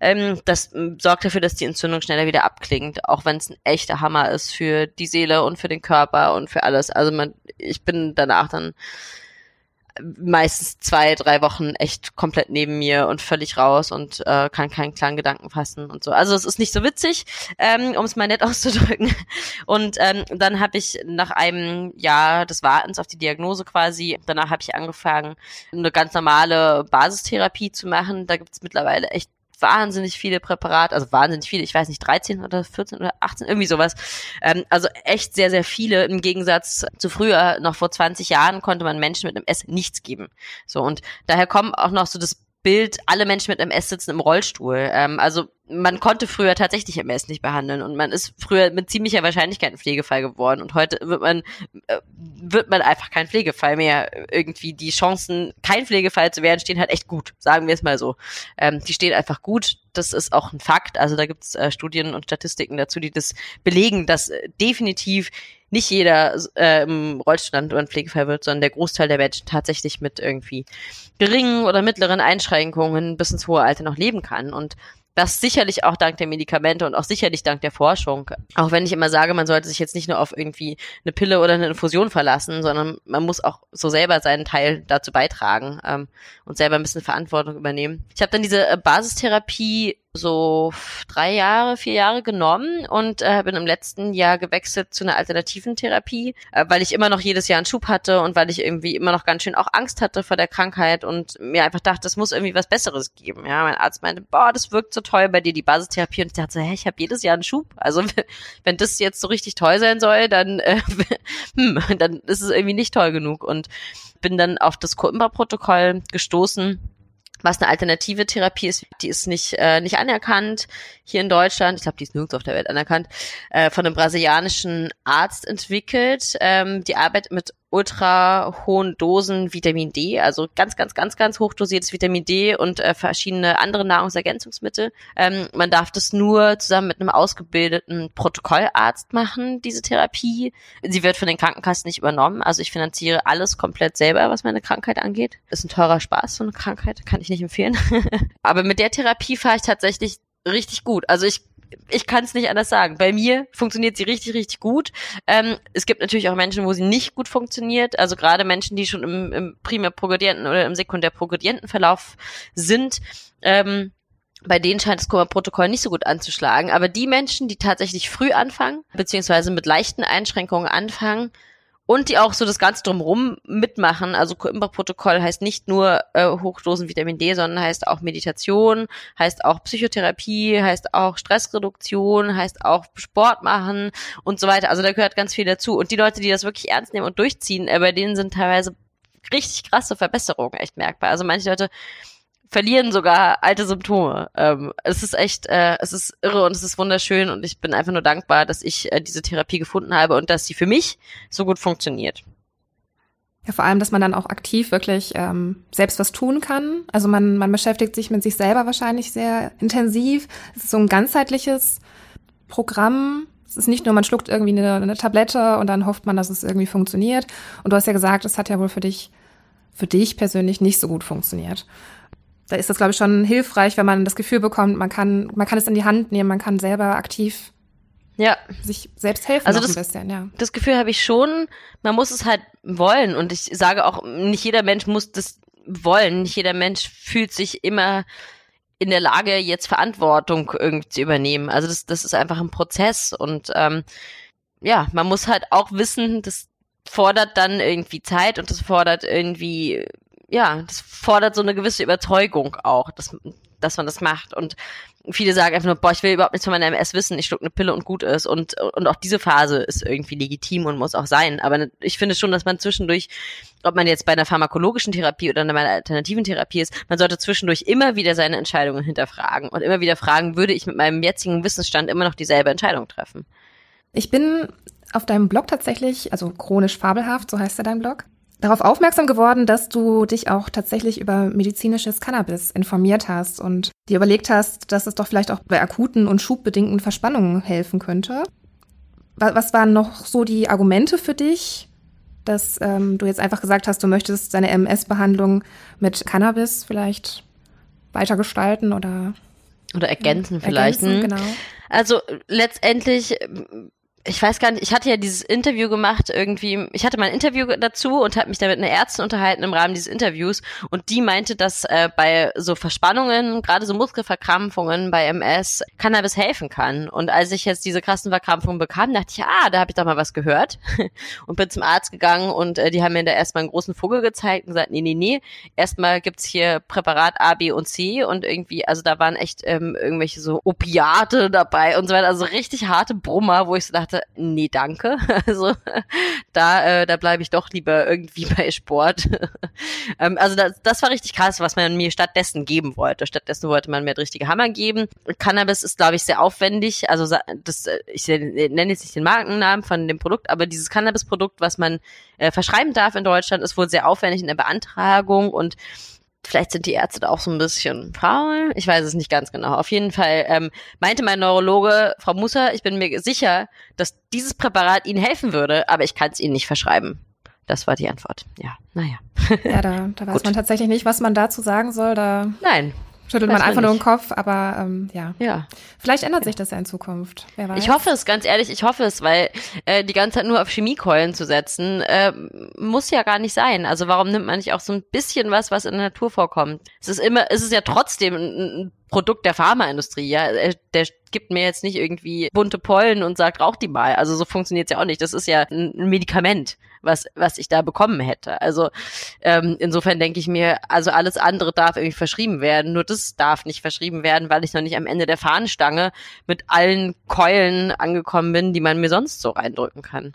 Ähm, das ähm, sorgt dafür, dass die Entzündung schneller wieder abklingt, auch wenn es ein echter Hammer ist für die Seele und für den Körper und für alles. Also man, ich bin danach dann meistens zwei, drei Wochen echt komplett neben mir und völlig raus und äh, kann keinen klaren Gedanken fassen und so. Also es ist nicht so witzig, ähm, um es mal nett auszudrücken. Und ähm, dann habe ich nach einem Jahr des Wartens auf die Diagnose quasi, danach habe ich angefangen, eine ganz normale Basistherapie zu machen. Da gibt es mittlerweile echt wahnsinnig viele Präparate, also wahnsinnig viele, ich weiß nicht, 13 oder 14 oder 18, irgendwie sowas. Ähm, also echt sehr, sehr viele. Im Gegensatz zu früher, noch vor 20 Jahren, konnte man Menschen mit einem S nichts geben. So, und daher kommen auch noch so das Bild, alle Menschen mit MS sitzen im Rollstuhl. Ähm, also man konnte früher tatsächlich MS nicht behandeln und man ist früher mit ziemlicher Wahrscheinlichkeit ein Pflegefall geworden und heute wird man äh, wird man einfach kein Pflegefall mehr. Irgendwie die Chancen, kein Pflegefall zu werden, stehen halt echt gut, sagen wir es mal so. Ähm, die stehen einfach gut. Das ist auch ein Fakt. Also da gibt es äh, Studien und Statistiken dazu, die das belegen, dass äh, definitiv nicht jeder äh, im Rollstuhl oder ein Pflegefall wird, sondern der Großteil der Menschen tatsächlich mit irgendwie geringen oder mittleren Einschränkungen bis ins hohe Alter noch leben kann. Und das sicherlich auch dank der Medikamente und auch sicherlich dank der Forschung. Auch wenn ich immer sage, man sollte sich jetzt nicht nur auf irgendwie eine Pille oder eine Infusion verlassen, sondern man muss auch so selber seinen Teil dazu beitragen ähm, und selber ein bisschen Verantwortung übernehmen. Ich habe dann diese äh, Basistherapie so drei Jahre, vier Jahre genommen und äh, bin im letzten Jahr gewechselt zu einer alternativen Therapie, äh, weil ich immer noch jedes Jahr einen Schub hatte und weil ich irgendwie immer noch ganz schön auch Angst hatte vor der Krankheit und mir einfach dachte, es muss irgendwie was Besseres geben. Ja, mein Arzt meinte, boah, das wirkt so toll bei dir, die Basistherapie. Und ich dachte so, hä, ich habe jedes Jahr einen Schub. Also wenn das jetzt so richtig toll sein soll, dann, äh, hm, dann ist es irgendwie nicht toll genug. Und bin dann auf das Coimbra-Protokoll gestoßen was eine alternative Therapie ist, die ist nicht, äh, nicht anerkannt hier in Deutschland. Ich glaube, die ist nirgends auf der Welt anerkannt. Äh, von einem brasilianischen Arzt entwickelt. Ähm, die arbeitet mit ultra hohen Dosen Vitamin D, also ganz, ganz, ganz, ganz hochdosiertes Vitamin D und äh, verschiedene andere Nahrungsergänzungsmittel. Ähm, man darf das nur zusammen mit einem ausgebildeten Protokollarzt machen, diese Therapie. Sie wird von den Krankenkassen nicht übernommen, also ich finanziere alles komplett selber, was meine Krankheit angeht. Ist ein teurer Spaß, so eine Krankheit, kann ich nicht empfehlen. Aber mit der Therapie fahre ich tatsächlich richtig gut. Also ich ich kann es nicht anders sagen. Bei mir funktioniert sie richtig, richtig gut. Ähm, es gibt natürlich auch Menschen, wo sie nicht gut funktioniert. Also gerade Menschen, die schon im, im primär progredienten oder im sekundär progredienten Verlauf sind. Ähm, bei denen scheint das Koma-Protokoll nicht so gut anzuschlagen. Aber die Menschen, die tatsächlich früh anfangen, beziehungsweise mit leichten Einschränkungen anfangen, und die auch so das Ganze drumherum mitmachen. Also Coimbra-Protokoll heißt nicht nur äh, Hochdosen Vitamin D, sondern heißt auch Meditation, heißt auch Psychotherapie, heißt auch Stressreduktion, heißt auch Sport machen und so weiter. Also da gehört ganz viel dazu. Und die Leute, die das wirklich ernst nehmen und durchziehen, äh, bei denen sind teilweise richtig krasse Verbesserungen echt merkbar. Also manche Leute verlieren sogar alte Symptome. Ähm, es ist echt, äh, es ist irre und es ist wunderschön und ich bin einfach nur dankbar, dass ich äh, diese Therapie gefunden habe und dass sie für mich so gut funktioniert. Ja, vor allem, dass man dann auch aktiv wirklich ähm, selbst was tun kann. Also man, man beschäftigt sich mit sich selber wahrscheinlich sehr intensiv. Es ist so ein ganzheitliches Programm. Es ist nicht nur, man schluckt irgendwie eine, eine Tablette und dann hofft man, dass es irgendwie funktioniert. Und du hast ja gesagt, es hat ja wohl für dich, für dich persönlich nicht so gut funktioniert da ist das, glaube ich, schon hilfreich, wenn man das Gefühl bekommt, man kann, man kann es in die Hand nehmen, man kann selber aktiv ja. sich selbst helfen also das, ein bisschen, ja. Das Gefühl habe ich schon, man muss es halt wollen. Und ich sage auch, nicht jeder Mensch muss das wollen. Nicht jeder Mensch fühlt sich immer in der Lage, jetzt Verantwortung irgendwie zu übernehmen. Also das, das ist einfach ein Prozess. Und ähm, ja, man muss halt auch wissen, das fordert dann irgendwie Zeit und das fordert irgendwie ja, das fordert so eine gewisse Überzeugung auch, dass, dass man das macht. Und viele sagen einfach nur, boah, ich will überhaupt nichts von meiner MS wissen, ich schluck eine Pille und gut ist. Und, und auch diese Phase ist irgendwie legitim und muss auch sein. Aber ich finde schon, dass man zwischendurch, ob man jetzt bei einer pharmakologischen Therapie oder einer alternativen Therapie ist, man sollte zwischendurch immer wieder seine Entscheidungen hinterfragen und immer wieder fragen, würde ich mit meinem jetzigen Wissensstand immer noch dieselbe Entscheidung treffen? Ich bin auf deinem Blog tatsächlich, also chronisch fabelhaft, so heißt ja dein Blog, darauf aufmerksam geworden, dass du dich auch tatsächlich über medizinisches Cannabis informiert hast und dir überlegt hast, dass es doch vielleicht auch bei akuten und schubbedingten Verspannungen helfen könnte. Was waren noch so die Argumente für dich, dass ähm, du jetzt einfach gesagt hast, du möchtest deine MS-Behandlung mit Cannabis vielleicht weiter gestalten oder oder ergänzen ja, vielleicht. Ergänzen, hm? genau. Also letztendlich ich weiß gar nicht, ich hatte ja dieses Interview gemacht irgendwie, ich hatte mein Interview dazu und habe mich da mit einer Ärztin unterhalten im Rahmen dieses Interviews und die meinte, dass äh, bei so Verspannungen, gerade so Muskelverkrampfungen bei MS, Cannabis helfen kann. Und als ich jetzt diese krassen Verkrampfungen bekam, dachte ich, ah, da habe ich doch mal was gehört und bin zum Arzt gegangen und äh, die haben mir da erstmal einen großen Vogel gezeigt und gesagt, nee, nee, nee, erstmal gibt's hier Präparat A, B und C und irgendwie, also da waren echt ähm, irgendwelche so Opiate dabei und so weiter, also richtig harte Brummer, wo ich so dachte, nee, danke. Also da, äh, da bleibe ich doch lieber irgendwie bei Sport. ähm, also das, das war richtig krass, was man mir stattdessen geben wollte. Stattdessen wollte man mir richtige Hammer geben. Cannabis ist, glaube ich, sehr aufwendig. Also das, ich nenne jetzt nicht den Markennamen von dem Produkt, aber dieses Cannabis-Produkt, was man äh, verschreiben darf in Deutschland, ist wohl sehr aufwendig in der Beantragung und Vielleicht sind die Ärzte da auch so ein bisschen faul. Ich weiß es nicht ganz genau. Auf jeden Fall ähm, meinte mein Neurologe, Frau Musser, ich bin mir sicher, dass dieses Präparat Ihnen helfen würde, aber ich kann es Ihnen nicht verschreiben. Das war die Antwort. Ja, naja. Ja, da, da weiß man tatsächlich nicht, was man dazu sagen soll. Da Nein, schüttelt man einfach nur den Kopf, aber ähm, ja. Ja. Vielleicht ändert sich das ja in Zukunft. Wer weiß. Ich hoffe es, ganz ehrlich, ich hoffe es, weil äh, die ganze Zeit nur auf Chemiekeulen zu setzen, äh, muss ja gar nicht sein. Also warum nimmt man nicht auch so ein bisschen was, was in der Natur vorkommt? Es ist immer, es ist ja trotzdem ein Produkt der Pharmaindustrie, ja. Der gibt mir jetzt nicht irgendwie bunte Pollen und sagt, rauch die mal. Also so funktioniert's ja auch nicht. Das ist ja ein Medikament, was, was ich da bekommen hätte. Also ähm, insofern denke ich mir, also alles andere darf irgendwie verschrieben werden. Nur das darf nicht verschrieben werden, weil ich noch nicht am Ende der Fahnenstange mit allen Keulen angekommen bin, die man mir sonst so reindrücken kann.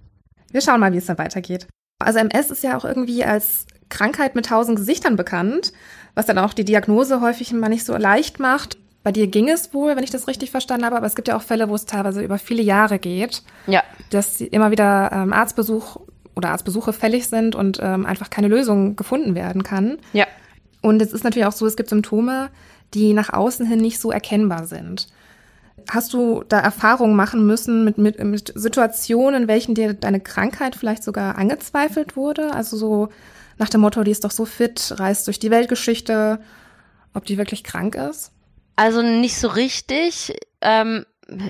Wir schauen mal, wie es dann weitergeht. Also MS ist ja auch irgendwie als Krankheit mit tausend Gesichtern bekannt was dann auch die Diagnose häufig mal nicht so leicht macht. Bei dir ging es wohl, wenn ich das richtig verstanden habe, aber es gibt ja auch Fälle, wo es teilweise über viele Jahre geht. Ja. Dass immer wieder ähm, Arztbesuch oder Arztbesuche fällig sind und ähm, einfach keine Lösung gefunden werden kann. Ja. Und es ist natürlich auch so, es gibt Symptome, die nach außen hin nicht so erkennbar sind. Hast du da Erfahrungen machen müssen mit, mit, mit Situationen, in welchen dir deine Krankheit vielleicht sogar angezweifelt wurde? Also so nach dem Motto, die ist doch so fit, reist durch die Weltgeschichte, ob die wirklich krank ist? Also nicht so richtig. Ähm,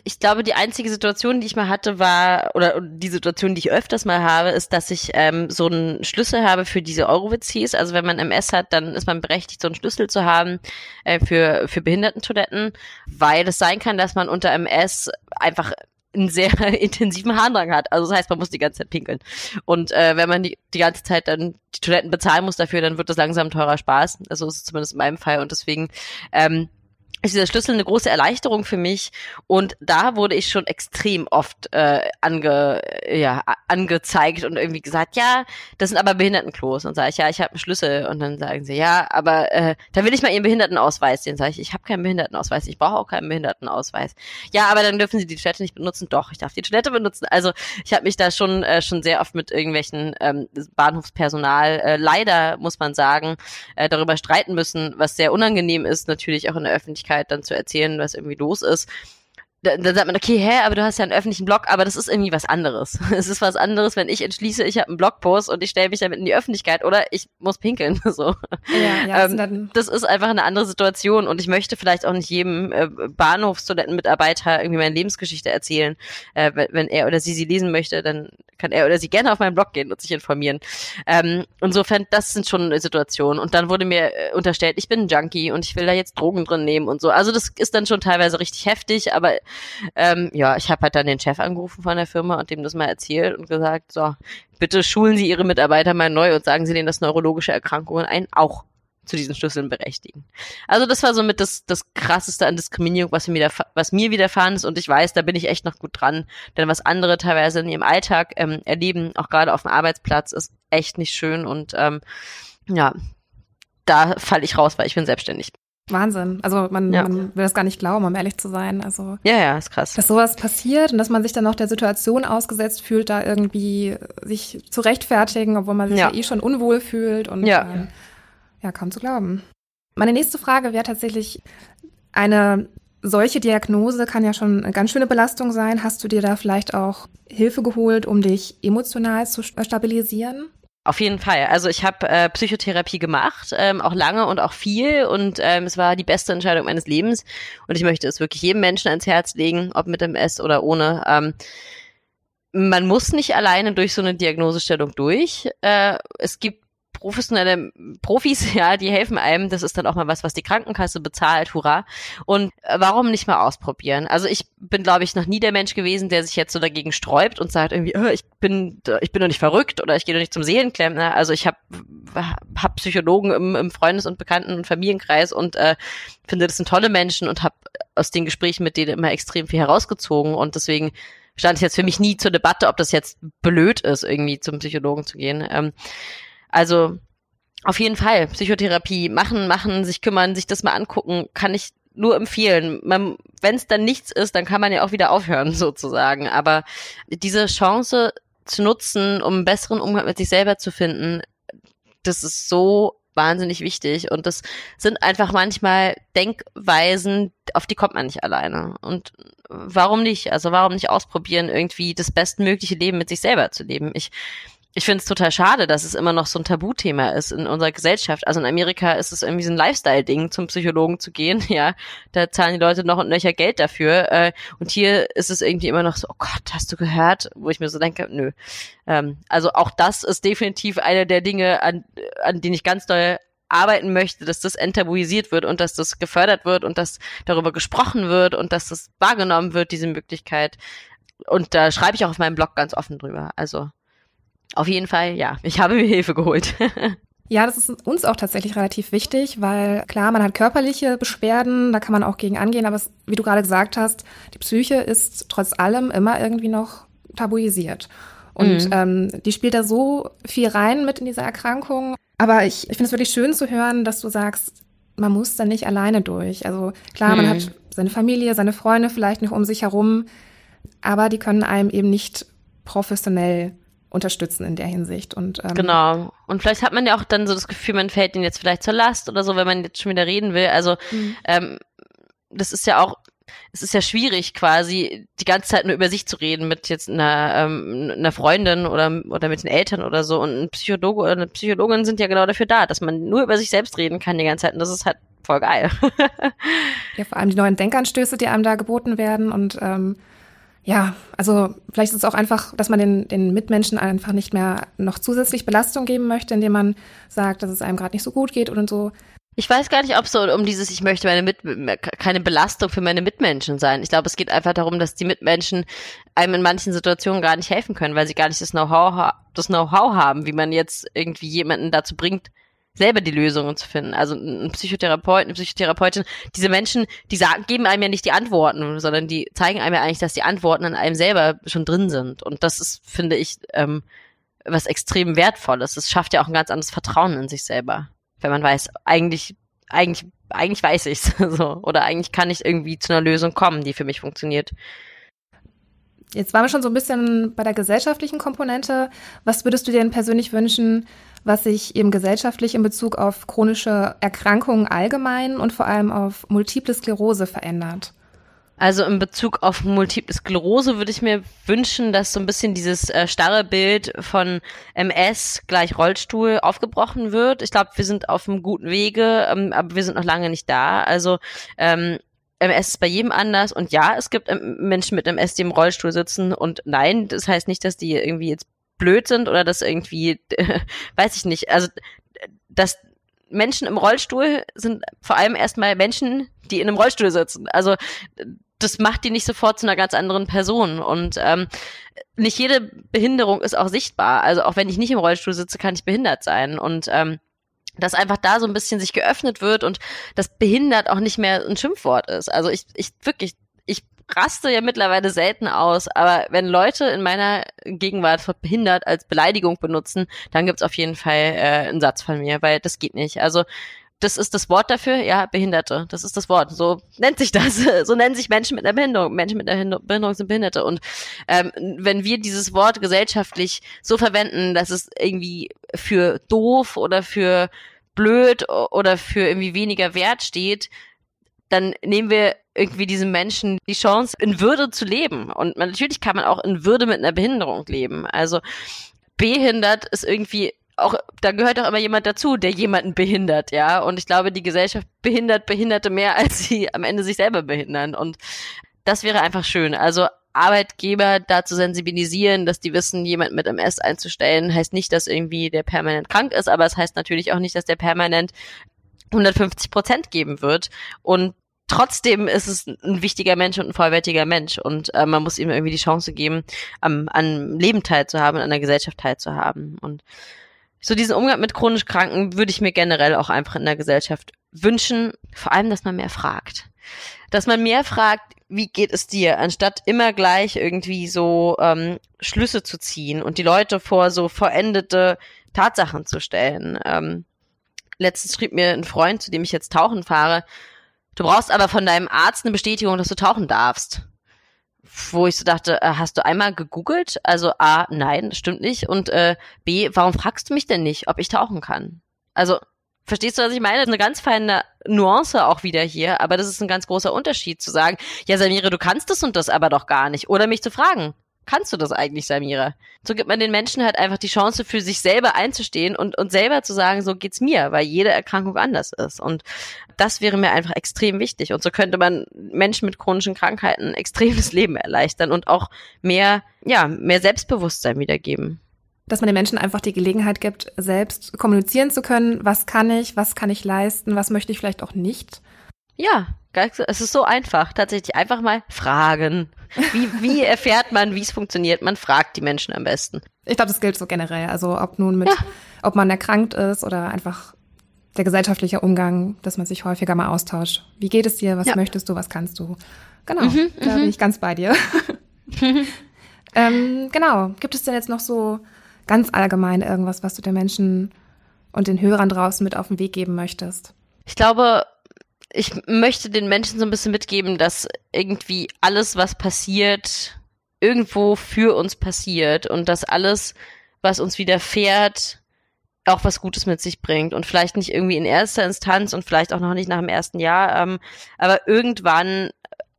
ich glaube, die einzige Situation, die ich mal hatte, war, oder die Situation, die ich öfters mal habe, ist, dass ich ähm, so einen Schlüssel habe für diese Eurowitz Also wenn man MS hat, dann ist man berechtigt, so einen Schlüssel zu haben äh, für, für Behindertentoiletten, weil es sein kann, dass man unter MS einfach einen sehr intensiven Harndrang hat. Also das heißt, man muss die ganze Zeit pinkeln. Und äh, wenn man die, die ganze Zeit dann die Toiletten bezahlen muss dafür, dann wird das langsam teurer Spaß. Also ist es zumindest in meinem Fall. Und deswegen ähm, ist dieser Schlüssel eine große Erleichterung für mich. Und da wurde ich schon extrem oft äh, ange, ja, angezeigt und irgendwie gesagt, ja, das sind aber Behindertenklos. Und sage ich, ja, ich habe einen Schlüssel. Und dann sagen sie, ja, aber äh, da will ich mal Ihren Behindertenausweis. Den sage ich, ich habe keinen Behindertenausweis, ich brauche auch keinen Behindertenausweis. Ja, aber dann dürfen Sie die Toilette nicht benutzen. Doch, ich darf die Toilette benutzen. Also ich habe mich da schon äh, schon sehr oft mit irgendwelchen ähm, Bahnhofspersonal, äh, leider muss man sagen, äh, darüber streiten müssen, was sehr unangenehm ist, natürlich auch in der Öffentlichkeit Öffentlichkeit dann zu erzählen, was irgendwie los ist dann, dann sagt man, okay, hä, aber du hast ja einen öffentlichen Blog, aber das ist irgendwie was anderes. Es ist was anderes, wenn ich entschließe, ich habe einen Blogpost und ich stelle mich damit in die Öffentlichkeit oder ich muss pinkeln. So. Ja, ja, ähm, das ist einfach eine andere Situation und ich möchte vielleicht auch nicht jedem äh, Bahnhofstoilettenmitarbeiter irgendwie meine Lebensgeschichte erzählen. Äh, wenn er oder sie sie lesen möchte, dann kann er oder sie gerne auf meinen Blog gehen und sich informieren. Ähm, insofern, das sind schon Situationen. Und dann wurde mir äh, unterstellt, ich bin ein Junkie und ich will da jetzt Drogen drin nehmen und so. Also das ist dann schon teilweise richtig heftig, aber ähm, ja, ich habe halt dann den Chef angerufen von der Firma und dem das mal erzählt und gesagt, so, bitte schulen Sie Ihre Mitarbeiter mal neu und sagen Sie denen, dass neurologische Erkrankungen einen auch zu diesen Schlüsseln berechtigen. Also das war somit das, das krasseste an Diskriminierung, was mir, was mir widerfahren ist und ich weiß, da bin ich echt noch gut dran, denn was andere teilweise in ihrem Alltag ähm, erleben, auch gerade auf dem Arbeitsplatz, ist echt nicht schön und ähm, ja, da falle ich raus, weil ich bin selbstständig. Wahnsinn. Also man, ja. man will das gar nicht glauben, um ehrlich zu sein. Also ja, ja, ist krass. Dass sowas passiert und dass man sich dann noch der Situation ausgesetzt fühlt, da irgendwie sich zu rechtfertigen, obwohl man sich ja, ja eh schon unwohl fühlt und ja. Ähm, ja, kaum zu glauben. Meine nächste Frage wäre tatsächlich eine solche Diagnose kann ja schon eine ganz schöne Belastung sein. Hast du dir da vielleicht auch Hilfe geholt, um dich emotional zu stabilisieren? Auf jeden Fall. Also ich habe äh, Psychotherapie gemacht, ähm, auch lange und auch viel und ähm, es war die beste Entscheidung meines Lebens und ich möchte es wirklich jedem Menschen ans Herz legen, ob mit MS oder ohne. Ähm, man muss nicht alleine durch so eine Diagnosestellung durch. Äh, es gibt professionelle Profis, ja, die helfen einem. Das ist dann auch mal was, was die Krankenkasse bezahlt, hurra. Und äh, warum nicht mal ausprobieren? Also ich bin, glaube ich, noch nie der Mensch gewesen, der sich jetzt so dagegen sträubt und sagt irgendwie, oh, ich bin, ich bin doch nicht verrückt oder ich gehe doch nicht zum Seelenklempner. Also ich habe hab Psychologen im, im Freundes- und Bekannten- und Familienkreis und äh, finde, das sind tolle Menschen und habe aus den Gesprächen mit denen immer extrem viel herausgezogen und deswegen stand es jetzt für mich nie zur Debatte, ob das jetzt blöd ist, irgendwie zum Psychologen zu gehen. Ähm, also auf jeden Fall Psychotherapie machen, machen, sich kümmern, sich das mal angucken, kann ich nur empfehlen. Wenn es dann nichts ist, dann kann man ja auch wieder aufhören sozusagen. Aber diese Chance zu nutzen, um einen besseren Umgang mit sich selber zu finden, das ist so wahnsinnig wichtig. Und das sind einfach manchmal Denkweisen, auf die kommt man nicht alleine. Und warum nicht? Also warum nicht ausprobieren, irgendwie das bestmögliche Leben mit sich selber zu leben? Ich ich finde es total schade, dass es immer noch so ein Tabuthema ist in unserer Gesellschaft. Also in Amerika ist es irgendwie so ein Lifestyle-Ding, zum Psychologen zu gehen. Ja, da zahlen die Leute noch und nöcher Geld dafür. Äh, und hier ist es irgendwie immer noch so, oh Gott, hast du gehört? Wo ich mir so denke, nö. Ähm, also auch das ist definitiv eine der Dinge, an, an denen ich ganz doll arbeiten möchte, dass das enttabuisiert wird und dass das gefördert wird und dass darüber gesprochen wird und dass das wahrgenommen wird, diese Möglichkeit. Und da schreibe ich auch auf meinem Blog ganz offen drüber. Also auf jeden Fall, ja, ich habe mir Hilfe geholt. Ja, das ist uns auch tatsächlich relativ wichtig, weil klar, man hat körperliche Beschwerden, da kann man auch gegen angehen, aber es, wie du gerade gesagt hast, die Psyche ist trotz allem immer irgendwie noch tabuisiert. Und mhm. ähm, die spielt da so viel rein mit in diese Erkrankung. Aber ich, ich finde es wirklich schön zu hören, dass du sagst, man muss da nicht alleine durch. Also klar, mhm. man hat seine Familie, seine Freunde vielleicht noch um sich herum, aber die können einem eben nicht professionell unterstützen in der Hinsicht. Und, ähm, genau. Und vielleicht hat man ja auch dann so das Gefühl, man fällt ihnen jetzt vielleicht zur Last oder so, wenn man jetzt schon wieder reden will. Also mhm. ähm, das ist ja auch, es ist ja schwierig quasi die ganze Zeit nur über sich zu reden mit jetzt einer, ähm, einer Freundin oder, oder mit den Eltern oder so. Und ein Psychologe oder eine Psychologin sind ja genau dafür da, dass man nur über sich selbst reden kann die ganze Zeit. Und das ist halt voll geil. ja, vor allem die neuen Denkanstöße, die einem da geboten werden und ähm, ja, also vielleicht ist es auch einfach, dass man den, den Mitmenschen einfach nicht mehr noch zusätzlich Belastung geben möchte, indem man sagt, dass es einem gerade nicht so gut geht und so. Ich weiß gar nicht, ob so um dieses, ich möchte meine Mit keine Belastung für meine Mitmenschen sein. Ich glaube, es geht einfach darum, dass die Mitmenschen einem in manchen Situationen gar nicht helfen können, weil sie gar nicht das Know-how das Know-how haben, wie man jetzt irgendwie jemanden dazu bringt, selber die Lösungen zu finden. Also ein Psychotherapeut, eine Psychotherapeutin, diese Menschen, die sagen, geben einem ja nicht die Antworten, sondern die zeigen einem ja eigentlich, dass die Antworten an einem selber schon drin sind. Und das ist, finde ich, ähm, was extrem wertvolles. Es schafft ja auch ein ganz anderes Vertrauen in sich selber, wenn man weiß, eigentlich, eigentlich, eigentlich weiß ich's so oder eigentlich kann ich irgendwie zu einer Lösung kommen, die für mich funktioniert. Jetzt waren wir schon so ein bisschen bei der gesellschaftlichen Komponente. Was würdest du dir denn persönlich wünschen, was sich eben gesellschaftlich in Bezug auf chronische Erkrankungen allgemein und vor allem auf Multiple Sklerose verändert? Also in Bezug auf Multiple Sklerose würde ich mir wünschen, dass so ein bisschen dieses äh, starre Bild von MS gleich Rollstuhl aufgebrochen wird. Ich glaube, wir sind auf einem guten Wege, ähm, aber wir sind noch lange nicht da. Also ähm, MS ist bei jedem anders und ja, es gibt Menschen mit MS, die im Rollstuhl sitzen und nein, das heißt nicht, dass die irgendwie jetzt blöd sind oder dass irgendwie, weiß ich nicht, also dass Menschen im Rollstuhl sind vor allem erstmal Menschen, die in einem Rollstuhl sitzen. Also das macht die nicht sofort zu einer ganz anderen Person. Und ähm, nicht jede Behinderung ist auch sichtbar. Also auch wenn ich nicht im Rollstuhl sitze, kann ich behindert sein. Und ähm, dass einfach da so ein bisschen sich geöffnet wird und das behindert auch nicht mehr ein Schimpfwort ist. Also ich, ich wirklich, ich raste ja mittlerweile selten aus, aber wenn Leute in meiner Gegenwart behindert als Beleidigung benutzen, dann gibt's auf jeden Fall äh, einen Satz von mir, weil das geht nicht. Also das ist das Wort dafür, ja, Behinderte. Das ist das Wort. So nennt sich das. So nennen sich Menschen mit einer Behinderung. Menschen mit einer Behinderung sind Behinderte. Und ähm, wenn wir dieses Wort gesellschaftlich so verwenden, dass es irgendwie für doof oder für blöd oder für irgendwie weniger Wert steht, dann nehmen wir irgendwie diesen Menschen die Chance, in Würde zu leben. Und natürlich kann man auch in Würde mit einer Behinderung leben. Also behindert ist irgendwie auch, da gehört auch immer jemand dazu, der jemanden behindert, ja. Und ich glaube, die Gesellschaft behindert Behinderte mehr, als sie am Ende sich selber behindern. Und das wäre einfach schön. Also Arbeitgeber dazu sensibilisieren, dass die wissen, jemand mit MS einzustellen, heißt nicht, dass irgendwie der permanent krank ist, aber es heißt natürlich auch nicht, dass der permanent 150 Prozent geben wird. Und trotzdem ist es ein wichtiger Mensch und ein vollwertiger Mensch und äh, man muss ihm irgendwie die Chance geben, am, an Leben teilzuhaben, an der Gesellschaft teilzuhaben. Und so diesen Umgang mit chronisch Kranken würde ich mir generell auch einfach in der Gesellschaft wünschen. Vor allem, dass man mehr fragt. Dass man mehr fragt, wie geht es dir, anstatt immer gleich irgendwie so ähm, Schlüsse zu ziehen und die Leute vor so verendete Tatsachen zu stellen. Ähm, letztens schrieb mir ein Freund, zu dem ich jetzt tauchen fahre, du brauchst aber von deinem Arzt eine Bestätigung, dass du tauchen darfst wo ich so dachte, äh, hast du einmal gegoogelt? Also A, nein, das stimmt nicht. Und äh, B, warum fragst du mich denn nicht, ob ich tauchen kann? Also, verstehst du, was ich meine? Eine ganz feine Nuance auch wieder hier, aber das ist ein ganz großer Unterschied zu sagen, ja, Samire, du kannst das und das aber doch gar nicht. Oder mich zu fragen, kannst du das eigentlich, Samira? So gibt man den Menschen halt einfach die Chance, für sich selber einzustehen und, und selber zu sagen, so geht's mir, weil jede Erkrankung anders ist. Und das wäre mir einfach extrem wichtig. Und so könnte man Menschen mit chronischen Krankheiten extremes Leben erleichtern und auch mehr, ja, mehr Selbstbewusstsein wiedergeben. Dass man den Menschen einfach die Gelegenheit gibt, selbst kommunizieren zu können, was kann ich, was kann ich leisten, was möchte ich vielleicht auch nicht. Ja, es ist so einfach. Tatsächlich einfach mal fragen. Wie, wie erfährt man, wie es funktioniert? Man fragt die Menschen am besten. Ich glaube, das gilt so generell. Also ob nun mit, ja. ob man erkrankt ist oder einfach der gesellschaftliche Umgang, dass man sich häufiger mal austauscht. Wie geht es dir? Was ja. möchtest du? Was kannst du? Genau, mhm, da bin mhm. ich ganz bei dir. ähm, genau. Gibt es denn jetzt noch so ganz allgemein irgendwas, was du den Menschen und den Hörern draußen mit auf den Weg geben möchtest? Ich glaube, ich möchte den Menschen so ein bisschen mitgeben, dass irgendwie alles, was passiert, irgendwo für uns passiert und dass alles, was uns widerfährt, auch was Gutes mit sich bringt und vielleicht nicht irgendwie in erster Instanz und vielleicht auch noch nicht nach dem ersten Jahr, ähm, aber irgendwann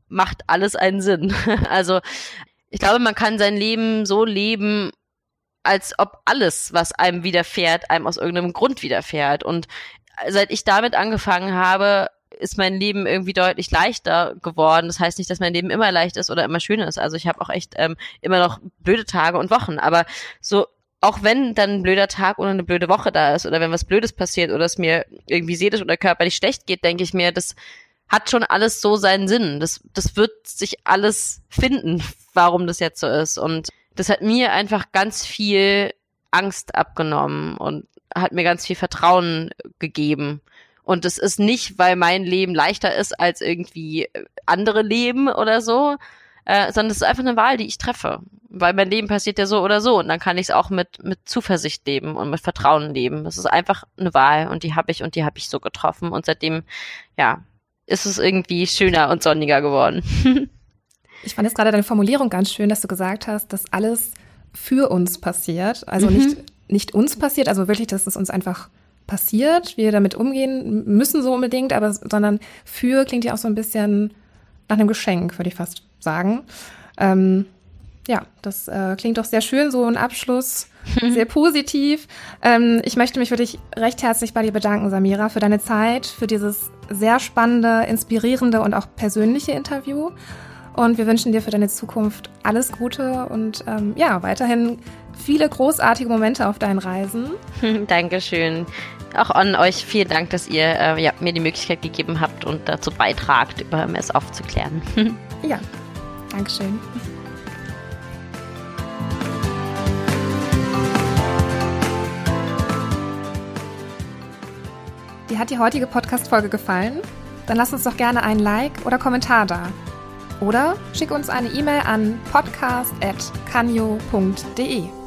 macht alles einen Sinn. also ich glaube, man kann sein Leben so leben, als ob alles, was einem widerfährt, einem aus irgendeinem Grund widerfährt. Und seit ich damit angefangen habe, ist mein Leben irgendwie deutlich leichter geworden. Das heißt nicht, dass mein Leben immer leicht ist oder immer schön ist. Also ich habe auch echt ähm, immer noch blöde Tage und Wochen. Aber so, auch wenn dann ein blöder Tag oder eine blöde Woche da ist oder wenn was Blödes passiert oder es mir irgendwie seelisch oder körperlich schlecht geht, denke ich mir, das hat schon alles so seinen Sinn. Das, das wird sich alles finden, warum das jetzt so ist. Und das hat mir einfach ganz viel Angst abgenommen und hat mir ganz viel Vertrauen gegeben. Und es ist nicht, weil mein Leben leichter ist als irgendwie äh, andere Leben oder so, äh, sondern es ist einfach eine Wahl, die ich treffe. Weil mein Leben passiert ja so oder so und dann kann ich es auch mit, mit Zuversicht leben und mit Vertrauen leben. Es ist einfach eine Wahl und die habe ich und die habe ich so getroffen und seitdem, ja, ist es irgendwie schöner und sonniger geworden. ich fand jetzt gerade deine Formulierung ganz schön, dass du gesagt hast, dass alles für uns passiert. Also mhm. nicht, nicht uns passiert, also wirklich, dass es uns einfach passiert, wir damit umgehen müssen so unbedingt, aber sondern für klingt ja auch so ein bisschen nach einem Geschenk, würde ich fast sagen. Ähm, ja, das äh, klingt doch sehr schön, so ein Abschluss, sehr positiv. Ähm, ich möchte mich wirklich recht herzlich bei dir bedanken, Samira, für deine Zeit, für dieses sehr spannende, inspirierende und auch persönliche Interview. Und wir wünschen dir für deine Zukunft alles Gute und ähm, ja, weiterhin viele großartige Momente auf deinen Reisen. Dankeschön. Auch an euch vielen Dank, dass ihr äh, ja, mir die Möglichkeit gegeben habt und dazu beitragt, über MS aufzuklären. ja, Dankeschön. Dir hat die heutige Podcast-Folge gefallen? Dann lass uns doch gerne einen Like oder Kommentar da. Oder schick uns eine E-Mail an podcast.canyo.de.